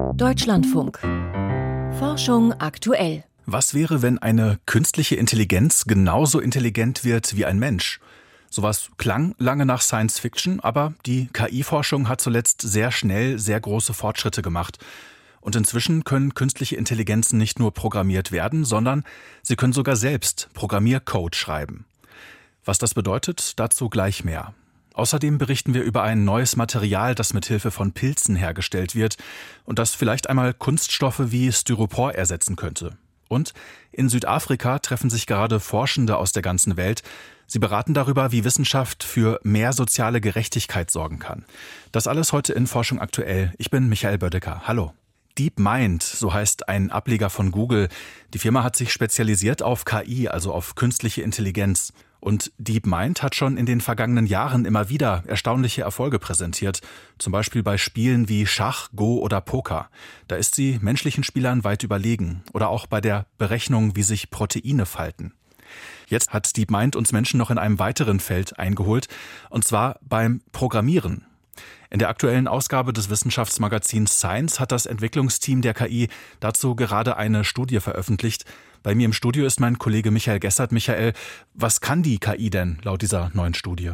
Deutschlandfunk. Forschung aktuell. Was wäre, wenn eine künstliche Intelligenz genauso intelligent wird wie ein Mensch? Sowas klang lange nach Science Fiction, aber die KI-Forschung hat zuletzt sehr schnell sehr große Fortschritte gemacht. Und inzwischen können künstliche Intelligenzen nicht nur programmiert werden, sondern sie können sogar selbst Programmiercode schreiben. Was das bedeutet, dazu gleich mehr. Außerdem berichten wir über ein neues Material, das mit Hilfe von Pilzen hergestellt wird und das vielleicht einmal Kunststoffe wie Styropor ersetzen könnte. Und in Südafrika treffen sich gerade Forschende aus der ganzen Welt. Sie beraten darüber, wie Wissenschaft für mehr soziale Gerechtigkeit sorgen kann. Das alles heute in Forschung aktuell. Ich bin Michael Bödecker. Hallo. DeepMind, so heißt ein Ableger von Google. Die Firma hat sich spezialisiert auf KI, also auf künstliche Intelligenz. Und DeepMind hat schon in den vergangenen Jahren immer wieder erstaunliche Erfolge präsentiert, zum Beispiel bei Spielen wie Schach, Go oder Poker. Da ist sie menschlichen Spielern weit überlegen oder auch bei der Berechnung, wie sich Proteine falten. Jetzt hat DeepMind uns Menschen noch in einem weiteren Feld eingeholt, und zwar beim Programmieren. In der aktuellen Ausgabe des Wissenschaftsmagazins Science hat das Entwicklungsteam der KI dazu gerade eine Studie veröffentlicht. Bei mir im Studio ist mein Kollege Michael Gessert. Michael, was kann die KI denn laut dieser neuen Studie?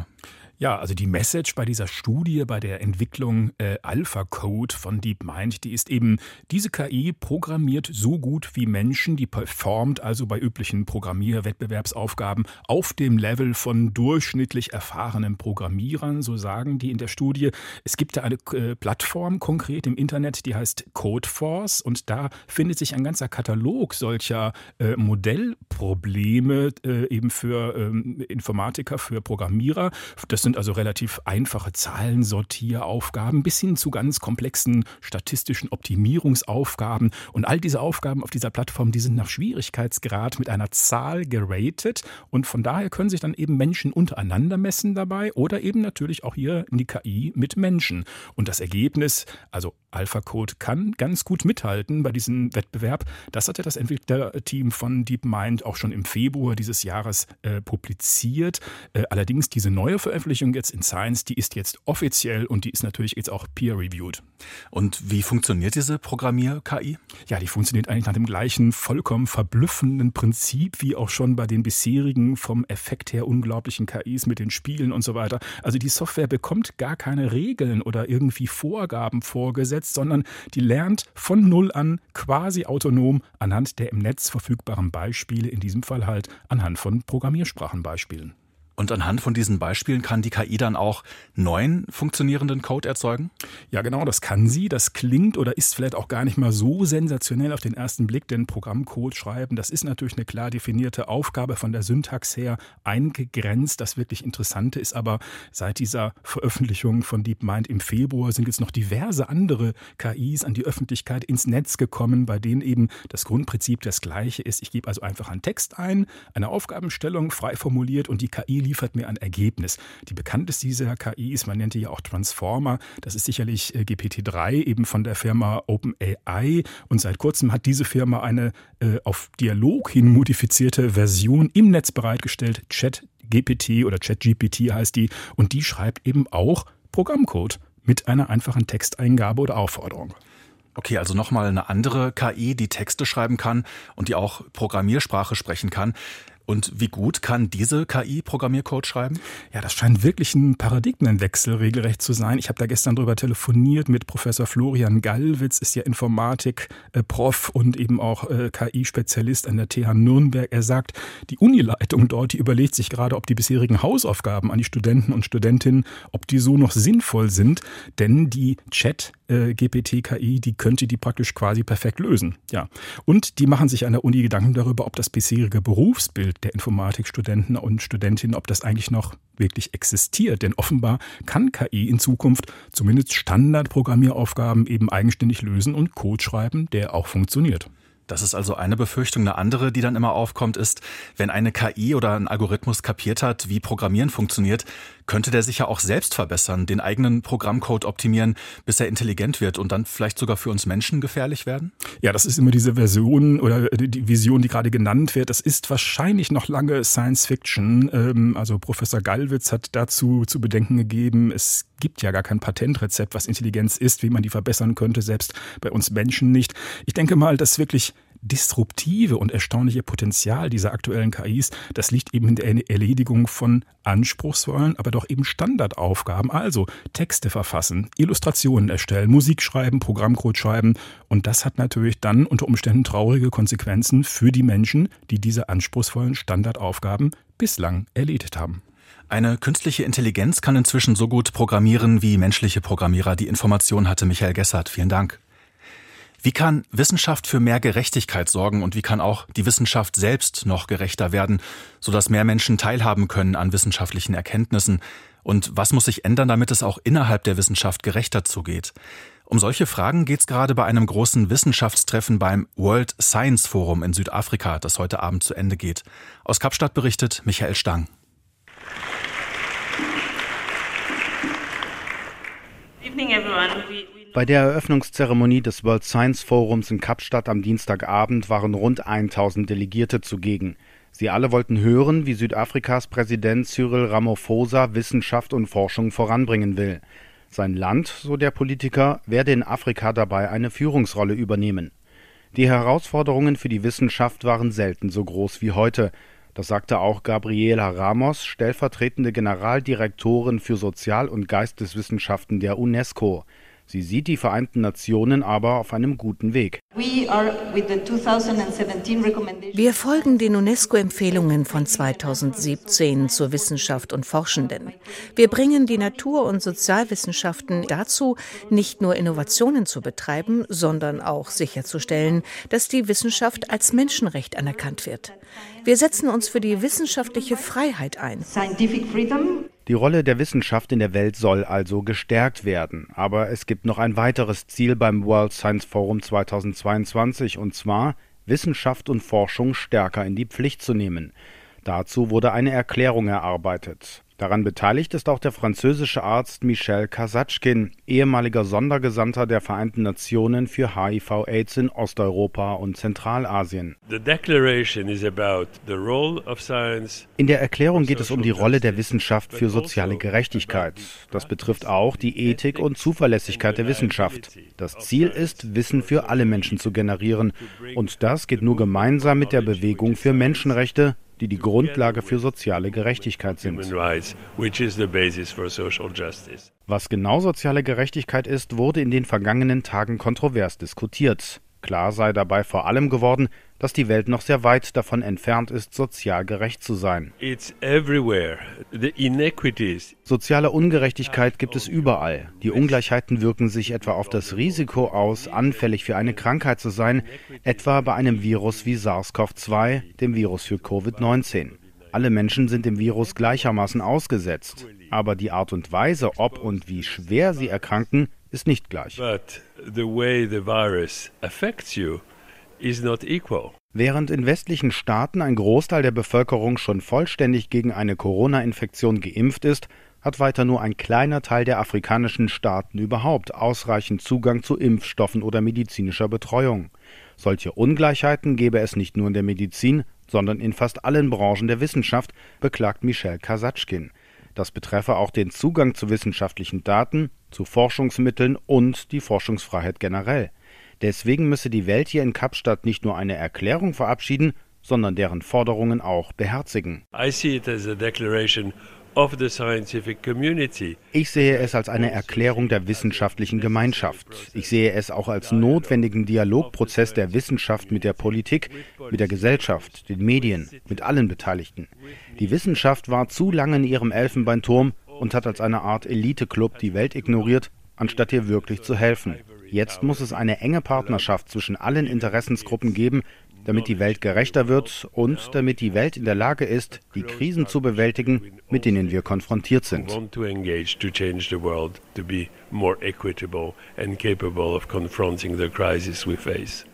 Ja, also die Message bei dieser Studie, bei der Entwicklung äh, AlphaCode von DeepMind, die ist eben, diese KI programmiert so gut wie Menschen, die performt also bei üblichen Programmierwettbewerbsaufgaben auf dem Level von durchschnittlich erfahrenen Programmierern, so sagen die in der Studie. Es gibt da eine äh, Plattform konkret im Internet, die heißt Codeforce und da findet sich ein ganzer Katalog solcher äh, Modellprobleme äh, eben für ähm, Informatiker, für Programmierer. Das sind also relativ einfache Zahlensortieraufgaben bis hin zu ganz komplexen statistischen Optimierungsaufgaben. Und all diese Aufgaben auf dieser Plattform, die sind nach Schwierigkeitsgrad mit einer Zahl geratet. Und von daher können sich dann eben Menschen untereinander messen dabei oder eben natürlich auch hier die KI mit Menschen. Und das Ergebnis, also AlphaCode kann ganz gut mithalten bei diesem Wettbewerb. Das hatte das Entwicklerteam von DeepMind auch schon im Februar dieses Jahres äh, publiziert. Äh, allerdings diese neue Veröffentlichung jetzt in Science, die ist jetzt offiziell und die ist natürlich jetzt auch peer-reviewed. Und wie funktioniert diese Programmier-KI? Ja, die funktioniert eigentlich nach dem gleichen vollkommen verblüffenden Prinzip wie auch schon bei den bisherigen vom Effekt her unglaublichen KIs mit den Spielen und so weiter. Also die Software bekommt gar keine Regeln oder irgendwie Vorgaben vorgesetzt sondern die lernt von Null an quasi autonom anhand der im Netz verfügbaren Beispiele, in diesem Fall halt anhand von Programmiersprachenbeispielen. Und anhand von diesen Beispielen kann die KI dann auch neuen funktionierenden Code erzeugen? Ja, genau, das kann sie. Das klingt oder ist vielleicht auch gar nicht mal so sensationell auf den ersten Blick, denn Programmcode schreiben, das ist natürlich eine klar definierte Aufgabe von der Syntax her eingegrenzt. Das wirklich Interessante ist aber, seit dieser Veröffentlichung von DeepMind im Februar sind jetzt noch diverse andere KIs an die Öffentlichkeit ins Netz gekommen, bei denen eben das Grundprinzip das gleiche ist. Ich gebe also einfach einen Text ein, eine Aufgabenstellung frei formuliert und die KI liefert mir ein Ergebnis. Die bekannteste dieser KI ist, man nennt die ja auch Transformer. Das ist sicherlich äh, GPT-3, eben von der Firma OpenAI. Und seit kurzem hat diese Firma eine äh, auf Dialog hin modifizierte Version im Netz bereitgestellt. ChatGPT oder ChatGPT heißt die. Und die schreibt eben auch Programmcode mit einer einfachen Texteingabe oder Aufforderung. Okay, also nochmal eine andere KI, die Texte schreiben kann und die auch Programmiersprache sprechen kann. Und wie gut kann diese KI Programmiercode schreiben? Ja, das scheint wirklich ein Paradigmenwechsel regelrecht zu sein. Ich habe da gestern drüber telefoniert mit Professor Florian Gallwitz, ist ja Informatik-Prof und eben auch äh, KI-Spezialist an der TH Nürnberg. Er sagt, die Unileitung dort, die überlegt sich gerade, ob die bisherigen Hausaufgaben an die Studenten und Studentinnen, ob die so noch sinnvoll sind, denn die Chat äh, GPT-KI, die könnte die praktisch quasi perfekt lösen. Ja. Und die machen sich an der Uni Gedanken darüber, ob das bisherige Berufsbild der Informatikstudenten und Studentinnen, ob das eigentlich noch wirklich existiert. Denn offenbar kann KI in Zukunft zumindest Standardprogrammieraufgaben eben eigenständig lösen und Code schreiben, der auch funktioniert. Das ist also eine Befürchtung. Eine andere, die dann immer aufkommt, ist, wenn eine KI oder ein Algorithmus kapiert hat, wie Programmieren funktioniert, könnte der sich ja auch selbst verbessern, den eigenen Programmcode optimieren, bis er intelligent wird und dann vielleicht sogar für uns Menschen gefährlich werden? Ja, das ist immer diese Version oder die Vision, die gerade genannt wird. Das ist wahrscheinlich noch lange Science Fiction. Ähm, also Professor Gallwitz hat dazu zu bedenken gegeben, es gibt ja gar kein Patentrezept, was Intelligenz ist, wie man die verbessern könnte, selbst bei uns Menschen nicht. Ich denke mal, dass wirklich disruptive und erstaunliche Potenzial dieser aktuellen KIs, das liegt eben in der Erledigung von anspruchsvollen, aber doch eben Standardaufgaben. Also Texte verfassen, Illustrationen erstellen, Musik schreiben, Programmcode schreiben. Und das hat natürlich dann unter Umständen traurige Konsequenzen für die Menschen, die diese anspruchsvollen Standardaufgaben bislang erledigt haben. Eine künstliche Intelligenz kann inzwischen so gut programmieren wie menschliche Programmierer. Die Information hatte Michael Gessert. Vielen Dank. Wie kann Wissenschaft für mehr Gerechtigkeit sorgen und wie kann auch die Wissenschaft selbst noch gerechter werden, sodass mehr Menschen teilhaben können an wissenschaftlichen Erkenntnissen? Und was muss sich ändern, damit es auch innerhalb der Wissenschaft gerechter zugeht? Um solche Fragen geht es gerade bei einem großen Wissenschaftstreffen beim World Science Forum in Südafrika, das heute Abend zu Ende geht. Aus Kapstadt berichtet Michael Stang. Bei der Eröffnungszeremonie des World Science Forums in Kapstadt am Dienstagabend waren rund 1000 Delegierte zugegen. Sie alle wollten hören, wie Südafrikas Präsident Cyril Ramaphosa Wissenschaft und Forschung voranbringen will. Sein Land, so der Politiker, werde in Afrika dabei eine Führungsrolle übernehmen. Die Herausforderungen für die Wissenschaft waren selten so groß wie heute. Das sagte auch Gabriela Ramos, stellvertretende Generaldirektorin für Sozial- und Geisteswissenschaften der UNESCO. Sie sieht die Vereinten Nationen aber auf einem guten Weg. Wir folgen den UNESCO-Empfehlungen von 2017 zur Wissenschaft und Forschenden. Wir bringen die Natur- und Sozialwissenschaften dazu, nicht nur Innovationen zu betreiben, sondern auch sicherzustellen, dass die Wissenschaft als Menschenrecht anerkannt wird. Wir setzen uns für die wissenschaftliche Freiheit ein. Die Rolle der Wissenschaft in der Welt soll also gestärkt werden. Aber es gibt noch ein weiteres Ziel beim World Science Forum 2022, und zwar Wissenschaft und Forschung stärker in die Pflicht zu nehmen. Dazu wurde eine Erklärung erarbeitet. Daran beteiligt ist auch der französische Arzt Michel Kasatschkin, ehemaliger Sondergesandter der Vereinten Nationen für HIV-Aids in Osteuropa und Zentralasien. In der Erklärung geht es um die Rolle der Wissenschaft für soziale also Gerechtigkeit. Das betrifft auch die Ethik und Zuverlässigkeit der Wissenschaft. Das Ziel ist, Wissen für alle Menschen zu generieren. Und das geht nur gemeinsam mit der Bewegung für Menschenrechte, die die Grundlage für soziale Gerechtigkeit sind. Was genau soziale Gerechtigkeit ist, wurde in den vergangenen Tagen kontrovers diskutiert. Klar sei dabei vor allem geworden, dass die Welt noch sehr weit davon entfernt ist, sozial gerecht zu sein. Soziale Ungerechtigkeit gibt es überall. Die Ungleichheiten wirken sich etwa auf das Risiko aus, anfällig für eine Krankheit zu sein, etwa bei einem Virus wie SARS-CoV-2, dem Virus für Covid-19. Alle Menschen sind dem Virus gleichermaßen ausgesetzt, aber die Art und Weise, ob und wie schwer sie erkranken, ist nicht gleich. But the way the virus affects you is not equal. Während in westlichen Staaten ein Großteil der Bevölkerung schon vollständig gegen eine Corona-Infektion geimpft ist, hat weiter nur ein kleiner Teil der afrikanischen Staaten überhaupt ausreichend Zugang zu Impfstoffen oder medizinischer Betreuung. Solche Ungleichheiten gäbe es nicht nur in der Medizin, sondern in fast allen Branchen der Wissenschaft, beklagt Michel Kasatschkin. Das betreffe auch den Zugang zu wissenschaftlichen Daten, zu Forschungsmitteln und die Forschungsfreiheit generell. Deswegen müsse die Welt hier in Kapstadt nicht nur eine Erklärung verabschieden, sondern deren Forderungen auch beherzigen. Ich sehe es als eine Erklärung der wissenschaftlichen Gemeinschaft. Ich sehe es auch als notwendigen Dialogprozess der Wissenschaft mit der Politik, mit der Gesellschaft, den Medien, mit allen Beteiligten. Die Wissenschaft war zu lange in ihrem Elfenbeinturm und hat als eine Art Eliteclub die Welt ignoriert, anstatt ihr wirklich zu helfen. Jetzt muss es eine enge Partnerschaft zwischen allen Interessensgruppen geben, damit die Welt gerechter wird und damit die Welt in der Lage ist, die Krisen zu bewältigen, mit denen wir konfrontiert sind.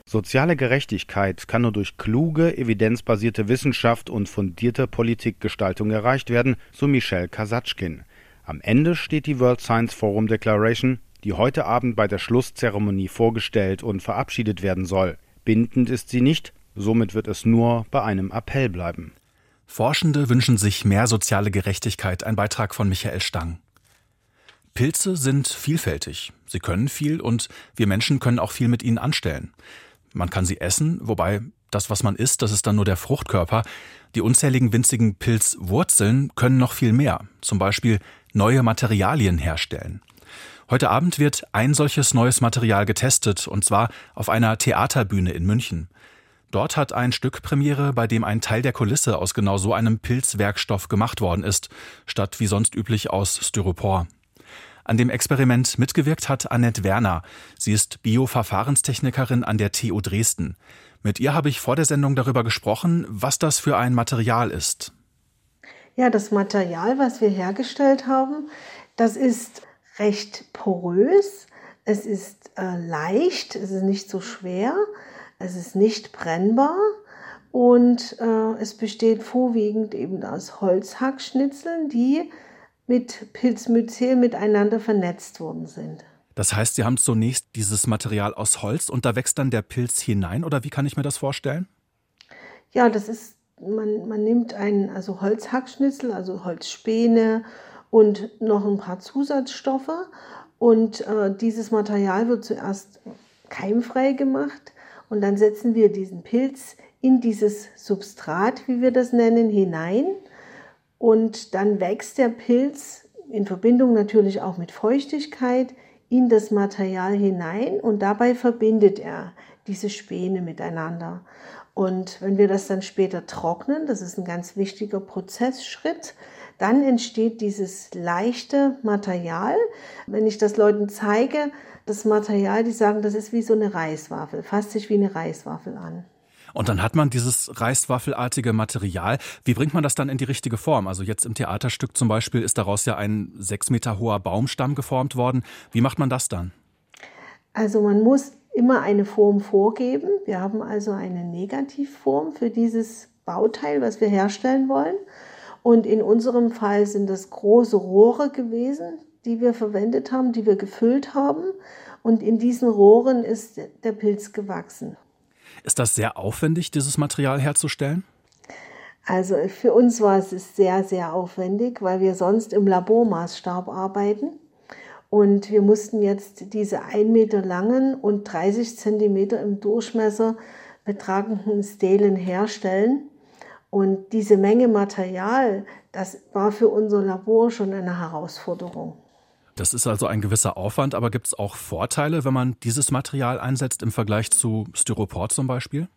Soziale Gerechtigkeit kann nur durch kluge, evidenzbasierte Wissenschaft und fundierte Politikgestaltung erreicht werden, so Michel Kasatschkin. Am Ende steht die World Science Forum Declaration, die heute Abend bei der Schlusszeremonie vorgestellt und verabschiedet werden soll. Bindend ist sie nicht, somit wird es nur bei einem Appell bleiben. Forschende wünschen sich mehr soziale Gerechtigkeit. Ein Beitrag von Michael Stang. Pilze sind vielfältig. Sie können viel und wir Menschen können auch viel mit ihnen anstellen. Man kann sie essen, wobei das, was man isst, das ist dann nur der Fruchtkörper. Die unzähligen winzigen Pilzwurzeln können noch viel mehr, zum Beispiel neue Materialien herstellen. Heute Abend wird ein solches neues Material getestet, und zwar auf einer Theaterbühne in München. Dort hat ein Stück Premiere, bei dem ein Teil der Kulisse aus genau so einem Pilzwerkstoff gemacht worden ist, statt wie sonst üblich aus Styropor. An dem Experiment mitgewirkt hat Annette Werner. Sie ist Bioverfahrenstechnikerin an der TU Dresden. Mit ihr habe ich vor der Sendung darüber gesprochen, was das für ein Material ist. Ja, das Material, was wir hergestellt haben, das ist recht porös, es ist äh, leicht, es ist nicht so schwer es ist nicht brennbar und äh, es besteht vorwiegend eben aus Holzhackschnitzeln, die mit Pilzmyzel miteinander vernetzt worden sind. Das heißt, Sie haben zunächst dieses Material aus Holz und da wächst dann der Pilz hinein oder wie kann ich mir das vorstellen? Ja, das ist, man, man nimmt einen also Holzhackschnitzel, also Holzspäne und noch ein paar Zusatzstoffe und äh, dieses Material wird zuerst keimfrei gemacht und dann setzen wir diesen Pilz in dieses Substrat, wie wir das nennen, hinein. Und dann wächst der Pilz in Verbindung natürlich auch mit Feuchtigkeit in das Material hinein und dabei verbindet er diese Späne miteinander. Und wenn wir das dann später trocknen, das ist ein ganz wichtiger Prozessschritt, dann entsteht dieses leichte Material. Wenn ich das Leuten zeige, das Material, die sagen, das ist wie so eine Reiswaffel, fasst sich wie eine Reiswaffel an. Und dann hat man dieses reiswaffelartige Material. Wie bringt man das dann in die richtige Form? Also jetzt im Theaterstück zum Beispiel ist daraus ja ein sechs Meter hoher Baumstamm geformt worden. Wie macht man das dann? Also man muss immer eine Form vorgeben. Wir haben also eine Negativform für dieses Bauteil, was wir herstellen wollen. Und in unserem Fall sind das große Rohre gewesen, die wir verwendet haben, die wir gefüllt haben. Und in diesen Rohren ist der Pilz gewachsen. Ist das sehr aufwendig, dieses Material herzustellen? Also für uns war es sehr, sehr aufwendig, weil wir sonst im Labormaßstab arbeiten. Und wir mussten jetzt diese ein Meter langen und 30 Zentimeter im Durchmesser betragenden Stelen herstellen. Und diese Menge Material, das war für unser Labor schon eine Herausforderung. Das ist also ein gewisser Aufwand, aber gibt es auch Vorteile, wenn man dieses Material einsetzt im Vergleich zu Styropor zum Beispiel?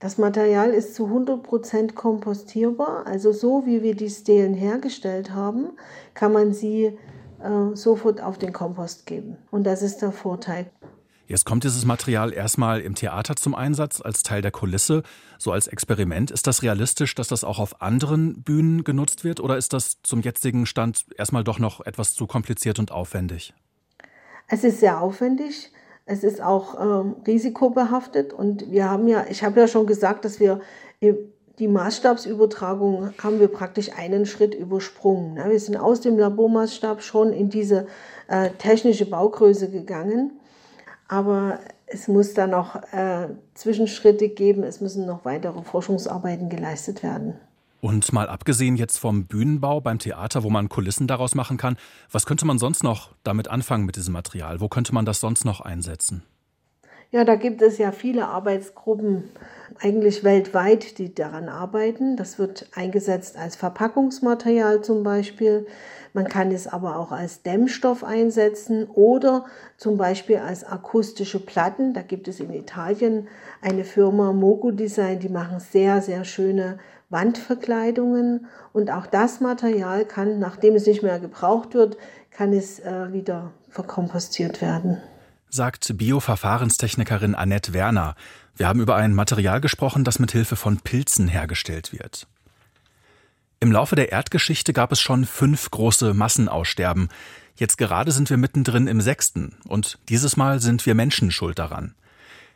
Das Material ist zu 100% kompostierbar. Also so wie wir die Stelen hergestellt haben, kann man sie äh, sofort auf den Kompost geben. Und das ist der Vorteil. Jetzt kommt dieses Material erstmal im Theater zum Einsatz als Teil der Kulisse, so als Experiment. Ist das realistisch, dass das auch auf anderen Bühnen genutzt wird oder ist das zum jetzigen Stand erstmal doch noch etwas zu kompliziert und aufwendig? Es ist sehr aufwendig. Es ist auch ähm, risikobehaftet und wir haben ja, ich habe ja schon gesagt, dass wir die Maßstabsübertragung haben wir praktisch einen Schritt übersprungen. Wir sind aus dem Labormaßstab schon in diese äh, technische Baugröße gegangen aber es muss da noch äh, Zwischenschritte geben, es müssen noch weitere Forschungsarbeiten geleistet werden. Und mal abgesehen jetzt vom Bühnenbau beim Theater, wo man Kulissen daraus machen kann, was könnte man sonst noch damit anfangen mit diesem Material? Wo könnte man das sonst noch einsetzen? Ja, da gibt es ja viele Arbeitsgruppen, eigentlich weltweit, die daran arbeiten. Das wird eingesetzt als Verpackungsmaterial zum Beispiel. Man kann es aber auch als Dämmstoff einsetzen oder zum Beispiel als akustische Platten. Da gibt es in Italien eine Firma Mogo Design, die machen sehr, sehr schöne Wandverkleidungen. Und auch das Material kann, nachdem es nicht mehr gebraucht wird, kann es äh, wieder verkompostiert werden sagt Bioverfahrenstechnikerin Annette Werner. Wir haben über ein Material gesprochen, das mit Hilfe von Pilzen hergestellt wird. Im Laufe der Erdgeschichte gab es schon fünf große Massenaussterben. Jetzt gerade sind wir mittendrin im sechsten und dieses Mal sind wir Menschen schuld daran.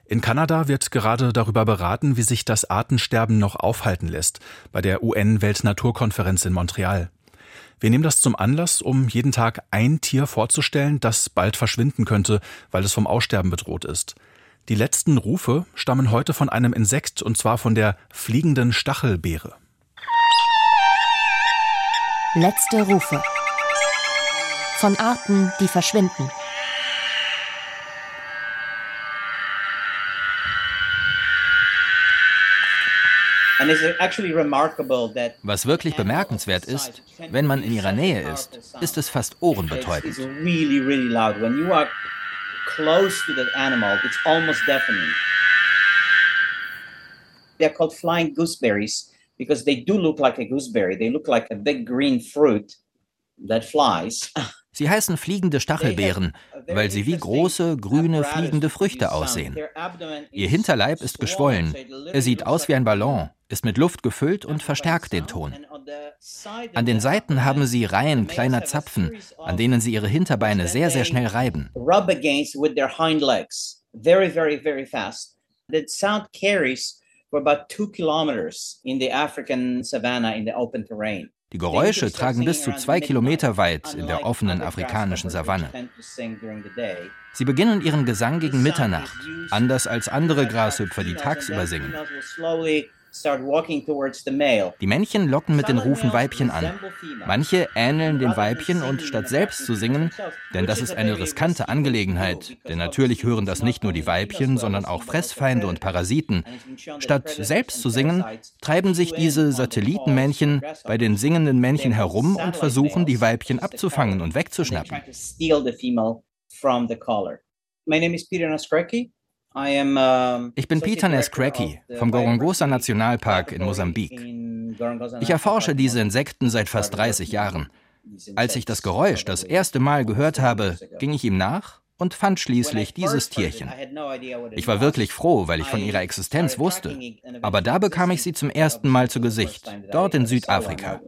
In Kanada wird gerade darüber beraten, wie sich das Artensterben noch aufhalten lässt, bei der UN-Weltnaturkonferenz in Montreal. Wir nehmen das zum Anlass, um jeden Tag ein Tier vorzustellen, das bald verschwinden könnte, weil es vom Aussterben bedroht ist. Die letzten Rufe stammen heute von einem Insekt, und zwar von der fliegenden Stachelbeere. Letzte Rufe. von Arten, die verschwinden. Was wirklich bemerkenswert ist, wenn man in ihrer Nähe ist, ist es fast ohrenbetäubend. They're called flying gooseberries because they do look like a gooseberry. They look like a big green fruit that flies. Sie heißen fliegende Stachelbeeren, weil sie wie große, grüne, fliegende Früchte aussehen. Ihr Hinterleib ist geschwollen. Er sieht aus wie ein Ballon, ist mit Luft gefüllt und verstärkt den Ton. An den Seiten haben sie Reihen kleiner Zapfen, an denen sie ihre Hinterbeine sehr, sehr schnell reiben. The sound carries for about two kilometers in the African savannah in the open terrain. Die Geräusche tragen bis zu zwei Kilometer weit in der offenen afrikanischen Savanne. Sie beginnen ihren Gesang gegen Mitternacht, anders als andere Grashüpfer, die tagsüber singen. Die Männchen locken mit den Rufen Weibchen an. Manche ähneln den Weibchen und statt selbst zu singen, denn das ist eine riskante Angelegenheit, denn natürlich hören das nicht nur die Weibchen, sondern auch Fressfeinde und Parasiten. Statt selbst zu singen, treiben sich diese Satellitenmännchen bei den singenden Männchen herum und versuchen, die Weibchen abzufangen und wegzuschnappen. My name is Peter Naskreki. Ich bin Peter Nescracky vom Gorongosa Nationalpark in Mosambik. Ich erforsche diese Insekten seit fast 30 Jahren. Als ich das Geräusch das erste Mal gehört habe, ging ich ihm nach und fand schließlich dieses Tierchen. Ich war wirklich froh, weil ich von ihrer Existenz wusste. Aber da bekam ich sie zum ersten Mal zu Gesicht, dort in Südafrika.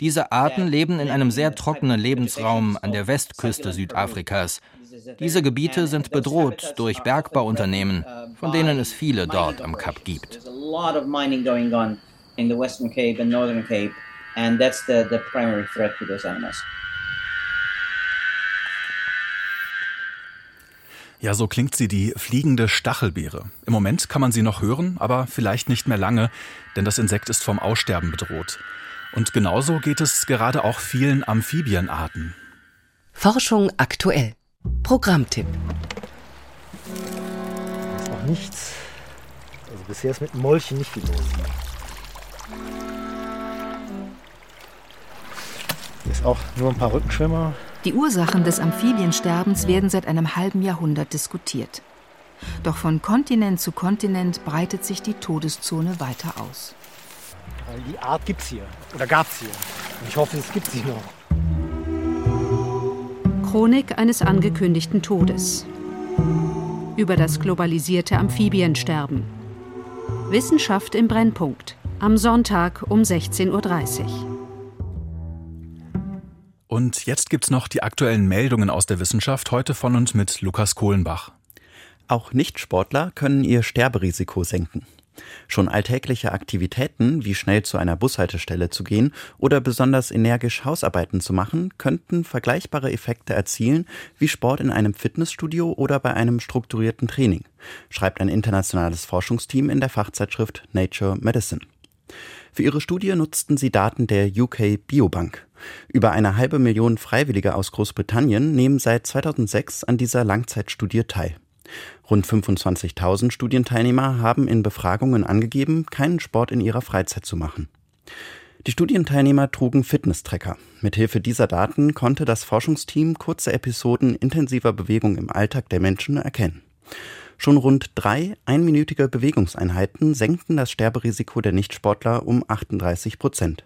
Diese Arten leben in einem sehr trockenen Lebensraum an der Westküste Südafrikas. Diese Gebiete sind bedroht durch Bergbauunternehmen, von denen es viele dort am Kap gibt. And that's the, the primary threat to those animals. Ja, so klingt sie, die fliegende Stachelbeere. Im Moment kann man sie noch hören, aber vielleicht nicht mehr lange, denn das Insekt ist vom Aussterben bedroht. Und genauso geht es gerade auch vielen Amphibienarten. Forschung aktuell. Programmtipp. Ist noch nichts. Also bisher ist mit dem Molchen nicht viel los. Hier ist auch nur ein paar Rückenschwimmer, die Ursachen des Amphibiensterbens werden seit einem halben Jahrhundert diskutiert. Doch von Kontinent zu Kontinent breitet sich die Todeszone weiter aus. Weil die Art gibt es hier oder gab es hier. Und ich hoffe, es gibt sie noch. Chronik eines angekündigten Todes. Über das globalisierte Amphibiensterben. Wissenschaft im Brennpunkt. Am Sonntag um 16.30 Uhr. Und jetzt gibt's noch die aktuellen Meldungen aus der Wissenschaft, heute von und mit Lukas Kohlenbach. Auch Nichtsportler können ihr Sterberisiko senken. Schon alltägliche Aktivitäten, wie schnell zu einer Bushaltestelle zu gehen oder besonders energisch Hausarbeiten zu machen, könnten vergleichbare Effekte erzielen wie Sport in einem Fitnessstudio oder bei einem strukturierten Training, schreibt ein internationales Forschungsteam in der Fachzeitschrift Nature Medicine. Für ihre Studie nutzten sie Daten der UK Biobank. Über eine halbe Million Freiwillige aus Großbritannien nehmen seit 2006 an dieser Langzeitstudie teil. Rund 25.000 Studienteilnehmer haben in Befragungen angegeben, keinen Sport in ihrer Freizeit zu machen. Die Studienteilnehmer trugen Fitnesstracker. Mithilfe dieser Daten konnte das Forschungsteam kurze Episoden intensiver Bewegung im Alltag der Menschen erkennen. Schon rund drei einminütige Bewegungseinheiten senkten das Sterberisiko der Nichtsportler um 38 Prozent.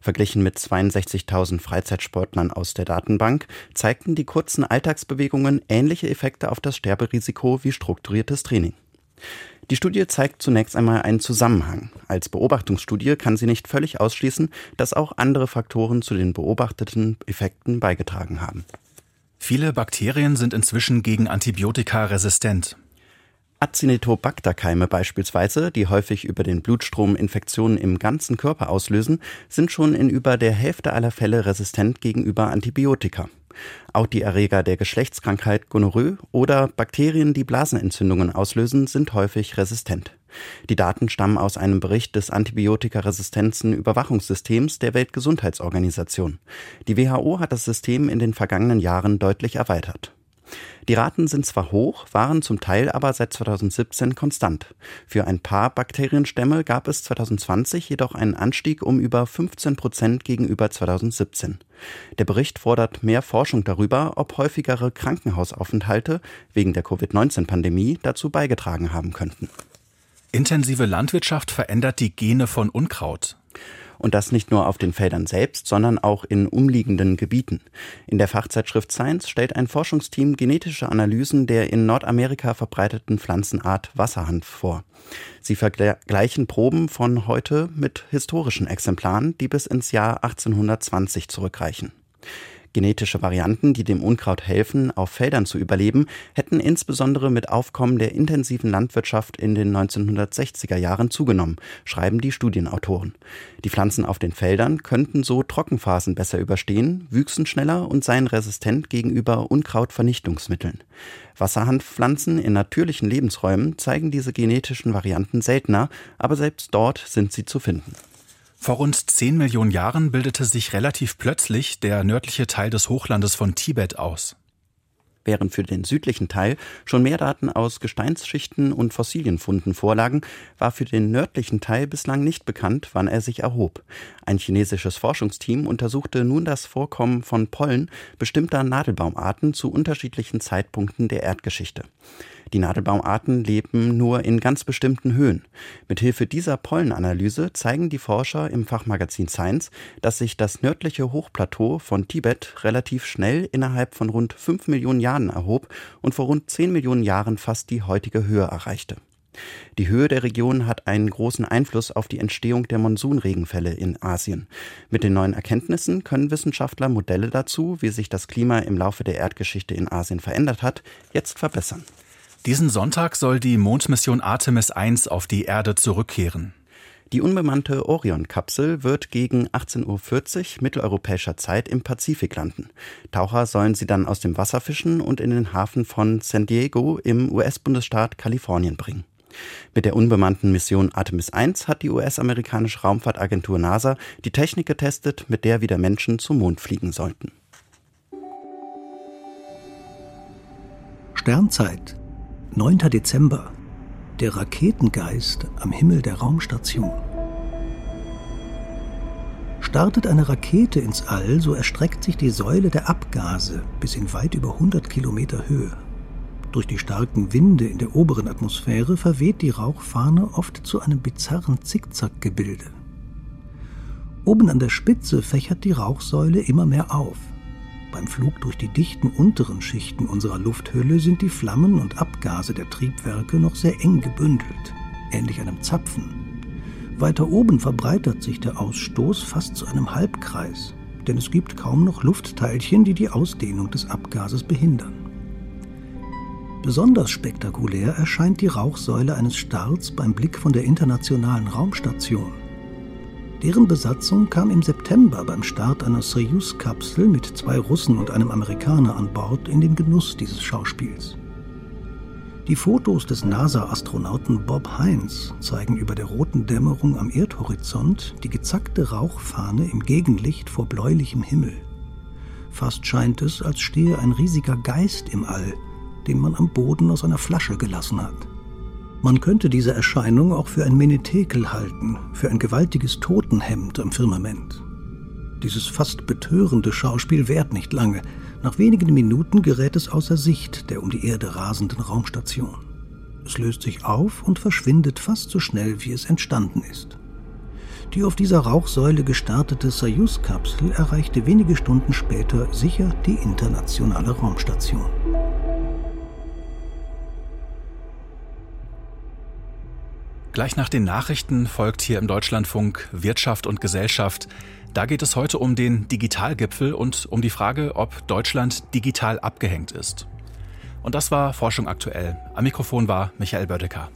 Verglichen mit 62.000 Freizeitsportlern aus der Datenbank zeigten die kurzen Alltagsbewegungen ähnliche Effekte auf das Sterberisiko wie strukturiertes Training. Die Studie zeigt zunächst einmal einen Zusammenhang. Als Beobachtungsstudie kann sie nicht völlig ausschließen, dass auch andere Faktoren zu den beobachteten Effekten beigetragen haben. Viele Bakterien sind inzwischen gegen Antibiotika resistent. Acinetobacter-Keime beispielsweise, die häufig über den Blutstrom Infektionen im ganzen Körper auslösen, sind schon in über der Hälfte aller Fälle resistent gegenüber Antibiotika. Auch die Erreger der Geschlechtskrankheit Gonorrhoe oder Bakterien, die Blasenentzündungen auslösen, sind häufig resistent. Die Daten stammen aus einem Bericht des Antibiotikaresistenzen-Überwachungssystems der Weltgesundheitsorganisation. Die WHO hat das System in den vergangenen Jahren deutlich erweitert. Die Raten sind zwar hoch, waren zum Teil aber seit 2017 konstant. Für ein paar Bakterienstämme gab es 2020 jedoch einen Anstieg um über 15 Prozent gegenüber 2017. Der Bericht fordert mehr Forschung darüber, ob häufigere Krankenhausaufenthalte wegen der Covid-19-Pandemie dazu beigetragen haben könnten. Intensive Landwirtschaft verändert die Gene von Unkraut. Und das nicht nur auf den Feldern selbst, sondern auch in umliegenden Gebieten. In der Fachzeitschrift Science stellt ein Forschungsteam genetische Analysen der in Nordamerika verbreiteten Pflanzenart Wasserhanf vor. Sie vergleichen Proben von heute mit historischen Exemplaren, die bis ins Jahr 1820 zurückreichen. Genetische Varianten, die dem Unkraut helfen, auf Feldern zu überleben, hätten insbesondere mit Aufkommen der intensiven Landwirtschaft in den 1960er Jahren zugenommen, schreiben die Studienautoren. Die Pflanzen auf den Feldern könnten so Trockenphasen besser überstehen, wüchsen schneller und seien resistent gegenüber Unkrautvernichtungsmitteln. Wasserhanfpflanzen in natürlichen Lebensräumen zeigen diese genetischen Varianten seltener, aber selbst dort sind sie zu finden. Vor rund 10 Millionen Jahren bildete sich relativ plötzlich der nördliche Teil des Hochlandes von Tibet aus. Während für den südlichen Teil schon mehr Daten aus Gesteinsschichten und Fossilienfunden vorlagen, war für den nördlichen Teil bislang nicht bekannt, wann er sich erhob. Ein chinesisches Forschungsteam untersuchte nun das Vorkommen von Pollen bestimmter Nadelbaumarten zu unterschiedlichen Zeitpunkten der Erdgeschichte. Die Nadelbaumarten leben nur in ganz bestimmten Höhen. Mithilfe dieser Pollenanalyse zeigen die Forscher im Fachmagazin Science, dass sich das nördliche Hochplateau von Tibet relativ schnell innerhalb von rund 5 Millionen Jahren erhob und vor rund 10 Millionen Jahren fast die heutige Höhe erreichte. Die Höhe der Region hat einen großen Einfluss auf die Entstehung der Monsunregenfälle in Asien. Mit den neuen Erkenntnissen können Wissenschaftler Modelle dazu, wie sich das Klima im Laufe der Erdgeschichte in Asien verändert hat, jetzt verbessern. Diesen Sonntag soll die Mondmission Artemis 1 auf die Erde zurückkehren. Die unbemannte Orion-Kapsel wird gegen 18.40 Uhr mitteleuropäischer Zeit im Pazifik landen. Taucher sollen sie dann aus dem Wasser fischen und in den Hafen von San Diego im US-Bundesstaat Kalifornien bringen. Mit der unbemannten Mission Artemis 1 hat die US-amerikanische Raumfahrtagentur NASA die Technik getestet, mit der wieder Menschen zum Mond fliegen sollten. Sternzeit 9. Dezember. Der Raketengeist am Himmel der Raumstation. Startet eine Rakete ins All, so erstreckt sich die Säule der Abgase bis in weit über 100 Kilometer Höhe. Durch die starken Winde in der oberen Atmosphäre verweht die Rauchfahne oft zu einem bizarren Zickzackgebilde. Oben an der Spitze fächert die Rauchsäule immer mehr auf. Beim Flug durch die dichten unteren Schichten unserer Lufthülle sind die Flammen und Abgase der Triebwerke noch sehr eng gebündelt, ähnlich einem Zapfen. Weiter oben verbreitert sich der Ausstoß fast zu einem Halbkreis, denn es gibt kaum noch Luftteilchen, die die Ausdehnung des Abgases behindern. Besonders spektakulär erscheint die Rauchsäule eines Starts beim Blick von der Internationalen Raumstation. Deren Besatzung kam im September beim Start einer Soyuz-Kapsel mit zwei Russen und einem Amerikaner an Bord in den Genuss dieses Schauspiels. Die Fotos des NASA-Astronauten Bob Heinz zeigen über der roten Dämmerung am Erdhorizont die gezackte Rauchfahne im Gegenlicht vor bläulichem Himmel. Fast scheint es, als stehe ein riesiger Geist im All, den man am Boden aus einer Flasche gelassen hat. Man könnte diese Erscheinung auch für ein Menetekel halten, für ein gewaltiges Totenhemd am Firmament. Dieses fast betörende Schauspiel währt nicht lange. Nach wenigen Minuten gerät es außer Sicht der um die Erde rasenden Raumstation. Es löst sich auf und verschwindet fast so schnell, wie es entstanden ist. Die auf dieser Rauchsäule gestartete Soyuz-Kapsel erreichte wenige Stunden später sicher die internationale Raumstation. Gleich nach den Nachrichten folgt hier im Deutschlandfunk Wirtschaft und Gesellschaft. Da geht es heute um den Digitalgipfel und um die Frage, ob Deutschland digital abgehängt ist. Und das war Forschung aktuell. Am Mikrofon war Michael Bödecker.